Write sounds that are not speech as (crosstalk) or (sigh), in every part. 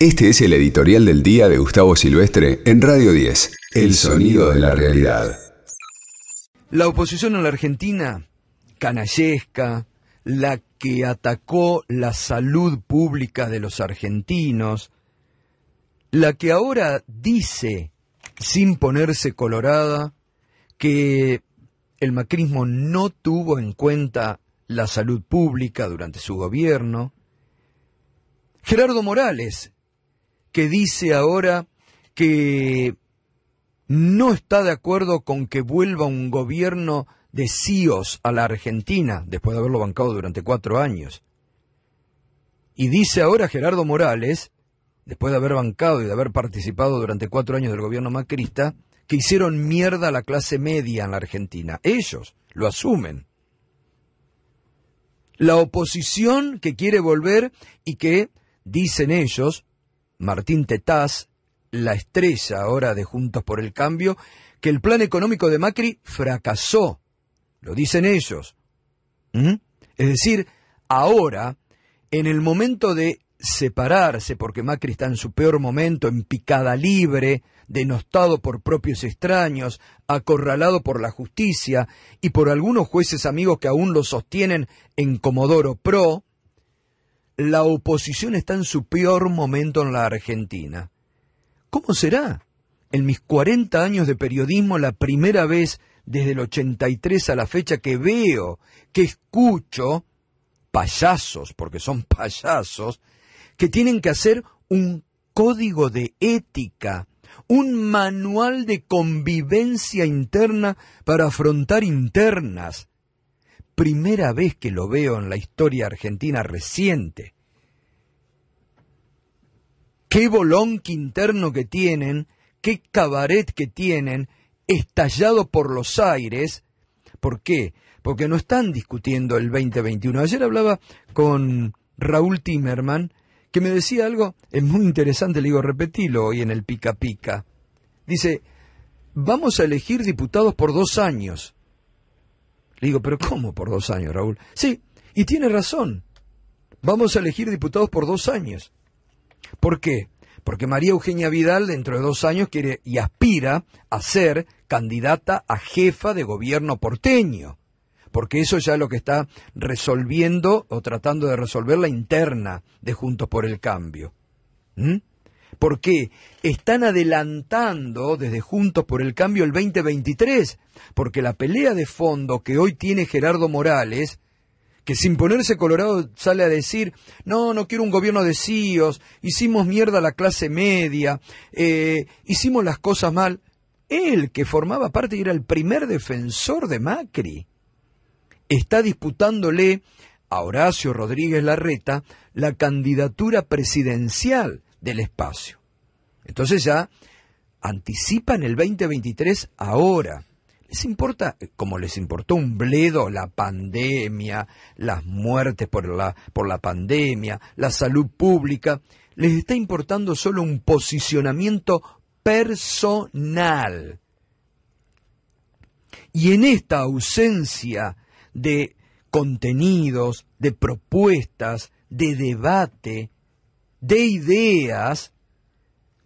Este es el editorial del día de Gustavo Silvestre en Radio 10, El sonido de la realidad. La oposición en la Argentina, canallesca, la que atacó la salud pública de los argentinos, la que ahora dice, sin ponerse colorada, que el macrismo no tuvo en cuenta la salud pública durante su gobierno. Gerardo Morales, que dice ahora que no está de acuerdo con que vuelva un gobierno de CIOs a la Argentina, después de haberlo bancado durante cuatro años. Y dice ahora Gerardo Morales, después de haber bancado y de haber participado durante cuatro años del gobierno macrista, que hicieron mierda a la clase media en la Argentina. Ellos lo asumen. La oposición que quiere volver y que, dicen ellos, Martín Tetaz, la estrella ahora de Juntos por el Cambio, que el plan económico de Macri fracasó. Lo dicen ellos. ¿Mm? Es decir, ahora, en el momento de separarse, porque Macri está en su peor momento, en picada libre, denostado por propios extraños, acorralado por la justicia y por algunos jueces amigos que aún lo sostienen en Comodoro Pro, la oposición está en su peor momento en la Argentina. ¿Cómo será? En mis 40 años de periodismo, la primera vez desde el 83 a la fecha que veo, que escucho payasos, porque son (laughs) payasos, que tienen que hacer un código de ética, un manual de convivencia interna para afrontar internas. Primera vez que lo veo en la historia argentina reciente. Qué bolonque interno que tienen, qué cabaret que tienen, estallado por los aires. ¿Por qué? Porque no están discutiendo el 2021. Ayer hablaba con Raúl Timerman, que me decía algo, es muy interesante, le digo, repetilo hoy en el pica pica. Dice, vamos a elegir diputados por dos años. Le digo, pero ¿cómo por dos años, Raúl? Sí, y tiene razón. Vamos a elegir diputados por dos años. ¿Por qué? Porque María Eugenia Vidal dentro de dos años quiere y aspira a ser candidata a jefa de gobierno porteño porque eso ya es lo que está resolviendo o tratando de resolver la interna de Juntos por el Cambio. ¿Mm? ¿Por qué? Están adelantando desde Juntos por el Cambio el 2023, porque la pelea de fondo que hoy tiene Gerardo Morales, que sin ponerse colorado sale a decir, no, no quiero un gobierno de CIOs, hicimos mierda a la clase media, eh, hicimos las cosas mal, él que formaba parte y era el primer defensor de Macri está disputándole a Horacio Rodríguez Larreta la candidatura presidencial del espacio. Entonces ya anticipan el 2023 ahora. ¿Les importa, como les importó un bledo, la pandemia, las muertes por la, por la pandemia, la salud pública? Les está importando solo un posicionamiento personal. Y en esta ausencia de contenidos, de propuestas, de debate, de ideas,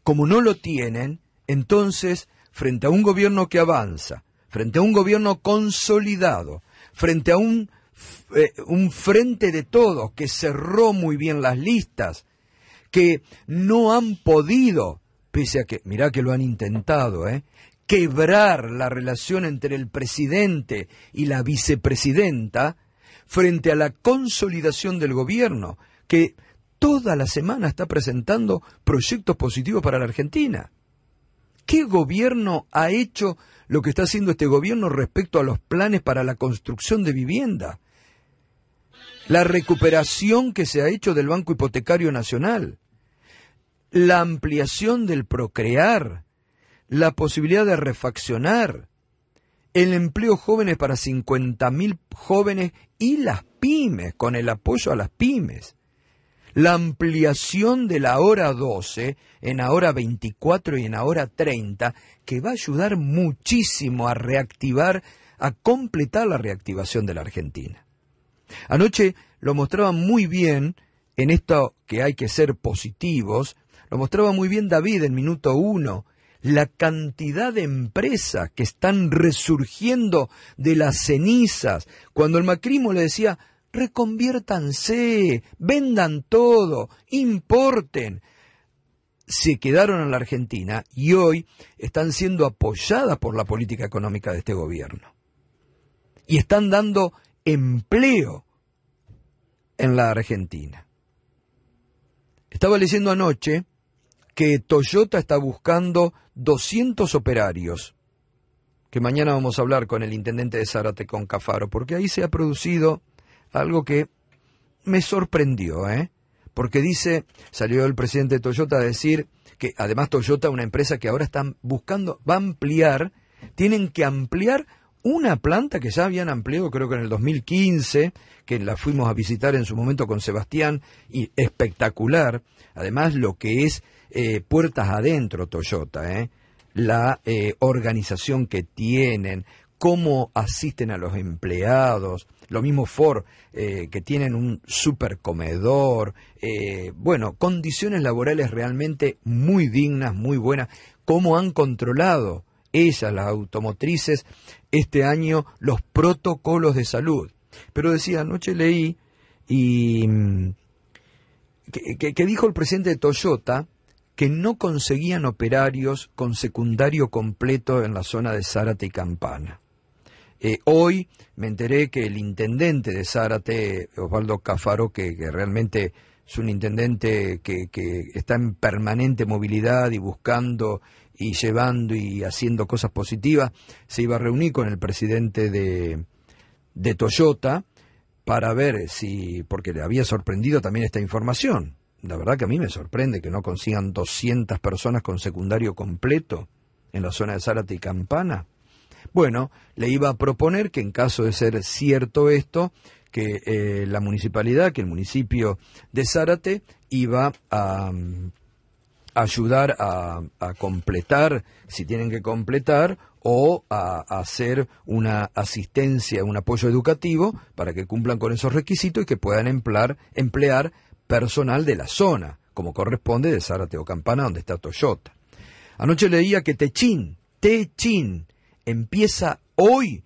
como no lo tienen, entonces, frente a un gobierno que avanza, frente a un gobierno consolidado, frente a un, eh, un frente de todos que cerró muy bien las listas, que no han podido, pese a que, mirá que lo han intentado, ¿eh? quebrar la relación entre el presidente y la vicepresidenta frente a la consolidación del gobierno, que toda la semana está presentando proyectos positivos para la Argentina. ¿Qué gobierno ha hecho lo que está haciendo este gobierno respecto a los planes para la construcción de vivienda? La recuperación que se ha hecho del Banco Hipotecario Nacional, la ampliación del Procrear, la posibilidad de refaccionar, el empleo jóvenes para 50.000 jóvenes y las pymes, con el apoyo a las pymes, la ampliación de la hora 12 en hora 24 y en hora 30, que va a ayudar muchísimo a reactivar, a completar la reactivación de la Argentina. Anoche lo mostraban muy bien en esto que hay que ser positivos, lo mostraba muy bien David en minuto uno, la cantidad de empresas que están resurgiendo de las cenizas, cuando el macrismo le decía, reconviértanse, vendan todo, importen. Se quedaron en la Argentina y hoy están siendo apoyadas por la política económica de este gobierno. Y están dando empleo en la Argentina. Estaba leyendo anoche que Toyota está buscando 200 operarios, que mañana vamos a hablar con el intendente de Zárate, con Cafaro, porque ahí se ha producido algo que me sorprendió, ¿eh? Porque dice, salió el presidente de Toyota a decir que además Toyota, una empresa que ahora están buscando, va a ampliar, tienen que ampliar una planta que ya habían ampliado creo que en el 2015, que la fuimos a visitar en su momento con Sebastián, y espectacular, además lo que es eh, puertas adentro Toyota, ¿eh? la eh, organización que tienen, cómo asisten a los empleados, lo mismo Ford, que tienen un super comedor, bueno, condiciones laborales realmente muy dignas, muy buenas, cómo han controlado ellas, las automotrices, este año los protocolos de salud. Pero decía, anoche leí y mm, que dijo el presidente de Toyota que no conseguían operarios con secundario completo en la zona de Zárate y Campana. Eh, hoy me enteré que el intendente de Zárate, Osvaldo Cafaro, que, realmente es un intendente que, está en permanente movilidad y buscando y llevando y haciendo cosas positivas, se iba a reunir con el presidente de, de Toyota para ver si, porque le había sorprendido también esta información, la verdad que a mí me sorprende que no consigan 200 personas con secundario completo en la zona de Zárate y Campana. Bueno, le iba a proponer que en caso de ser cierto esto, que eh, la municipalidad, que el municipio de Zárate iba a, mm, ayudar a, completar, si tienen que completar, o a, hacer una asistencia, un apoyo educativo para que cumplan con esos requisitos y que puedan emplear, emplear personal de la zona, como corresponde de Zárate o Campana, donde está Toyota. Anoche leía que Techín, Techín, empieza hoy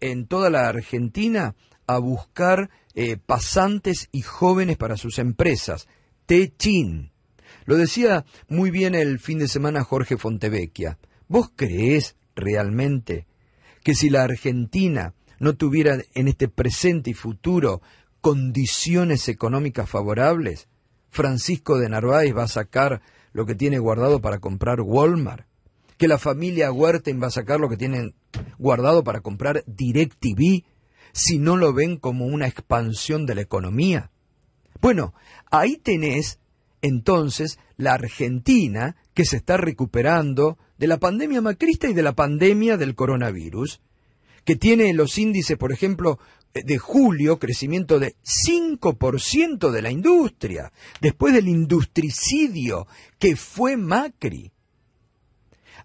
en toda la Argentina a buscar eh, pasantes y jóvenes para sus empresas. Techín. Lo decía muy bien el fin de semana Jorge Fontevecchia. ¿Vos creés realmente que si la Argentina no tuviera en este presente y futuro condiciones económicas favorables, Francisco de Narváez va a sacar lo que tiene guardado para comprar Walmart, que la familia Huerten va a sacar lo que tienen guardado para comprar DirecTV, si no lo ven como una expansión de la economía. Bueno, ahí tenés entonces la Argentina que se está recuperando de la pandemia macrista y de la pandemia del coronavirus, que tiene los índices, por ejemplo, de julio, crecimiento de 5% de la industria, después del industricidio que fue Macri.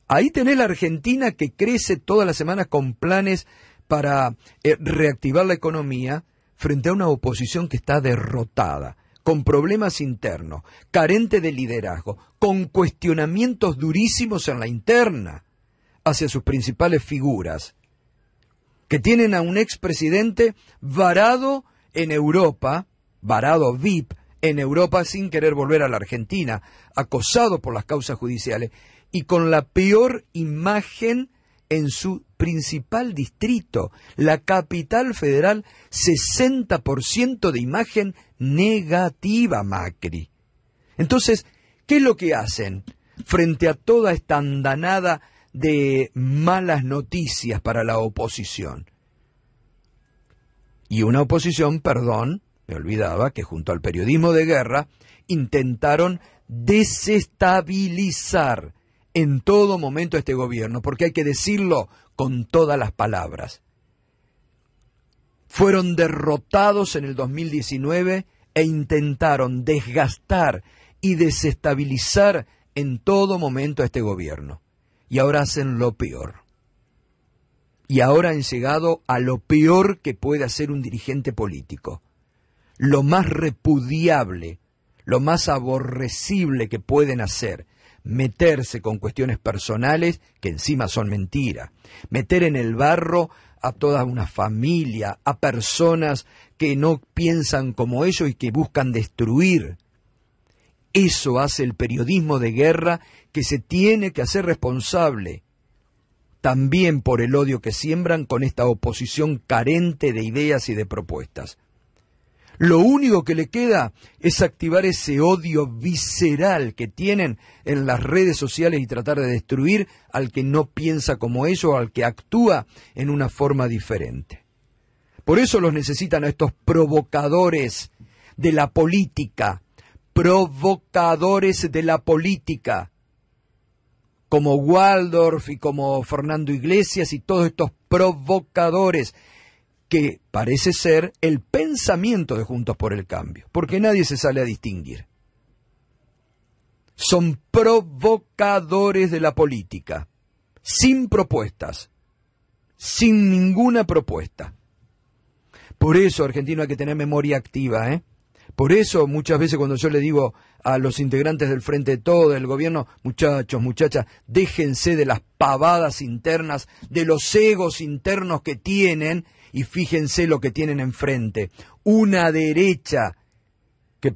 Ahí tenés la Argentina que crece todas las semanas con planes para eh, reactivar la economía frente a una oposición que está derrotada, con problemas internos, carente de liderazgo, con cuestionamientos durísimos en la interna hacia sus principales figuras, que tienen a un expresidente varado en Europa, varado VIP en Europa sin querer volver a la Argentina, acosado por las causas judiciales y con la peor imagen en su principal distrito, la capital federal, 60% de imagen negativa, Macri. Entonces, ¿qué es lo que hacen frente a toda esta andanada de malas noticias para la oposición. Y una oposición, perdón, me olvidaba, que junto al periodismo de guerra intentaron desestabilizar en todo momento este gobierno, porque hay que decirlo con todas las palabras. Fueron derrotados en el 2019 e intentaron desgastar y desestabilizar en todo momento a este gobierno y ahora hacen lo peor. Y ahora han llegado a lo peor que puede hacer un dirigente político. Lo más repudiable, lo más aborrecible que pueden hacer, meterse con cuestiones personales que encima son mentira, meter en el barro a toda una familia, a personas que no piensan como ellos y que buscan destruir. Eso hace el periodismo de guerra que se tiene que hacer responsable también por el odio que siembran con esta oposición carente de ideas y de propuestas. Lo único que le queda es activar ese odio visceral que tienen en las redes sociales y tratar de destruir al que no piensa como ellos o al que actúa en una forma diferente. Por eso los necesitan a estos provocadores de la política, provocadores de la política, como Waldorf y como Fernando Iglesias y todos estos provocadores que parece ser el pensamiento de Juntos por el Cambio, porque nadie se sale a distinguir. Son provocadores de la política, sin propuestas, sin ninguna propuesta. Por eso, argentino, hay que tener memoria activa, ¿eh? Por eso muchas veces cuando yo le digo a los integrantes del Frente Todo, del gobierno, muchachos, muchachas, déjense de las pavadas internas, de los egos internos que tienen y fíjense lo que tienen enfrente. Una derecha que,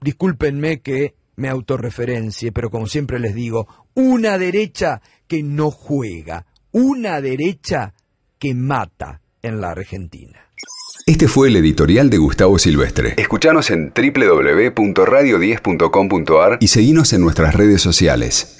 discúlpenme que me autorreferencie, pero como siempre les digo, una derecha que no juega, una derecha que mata en la Argentina. Este fue el editorial de Gustavo Silvestre. Escuchanos en www.radio10.com.ar y seguinos en nuestras redes sociales.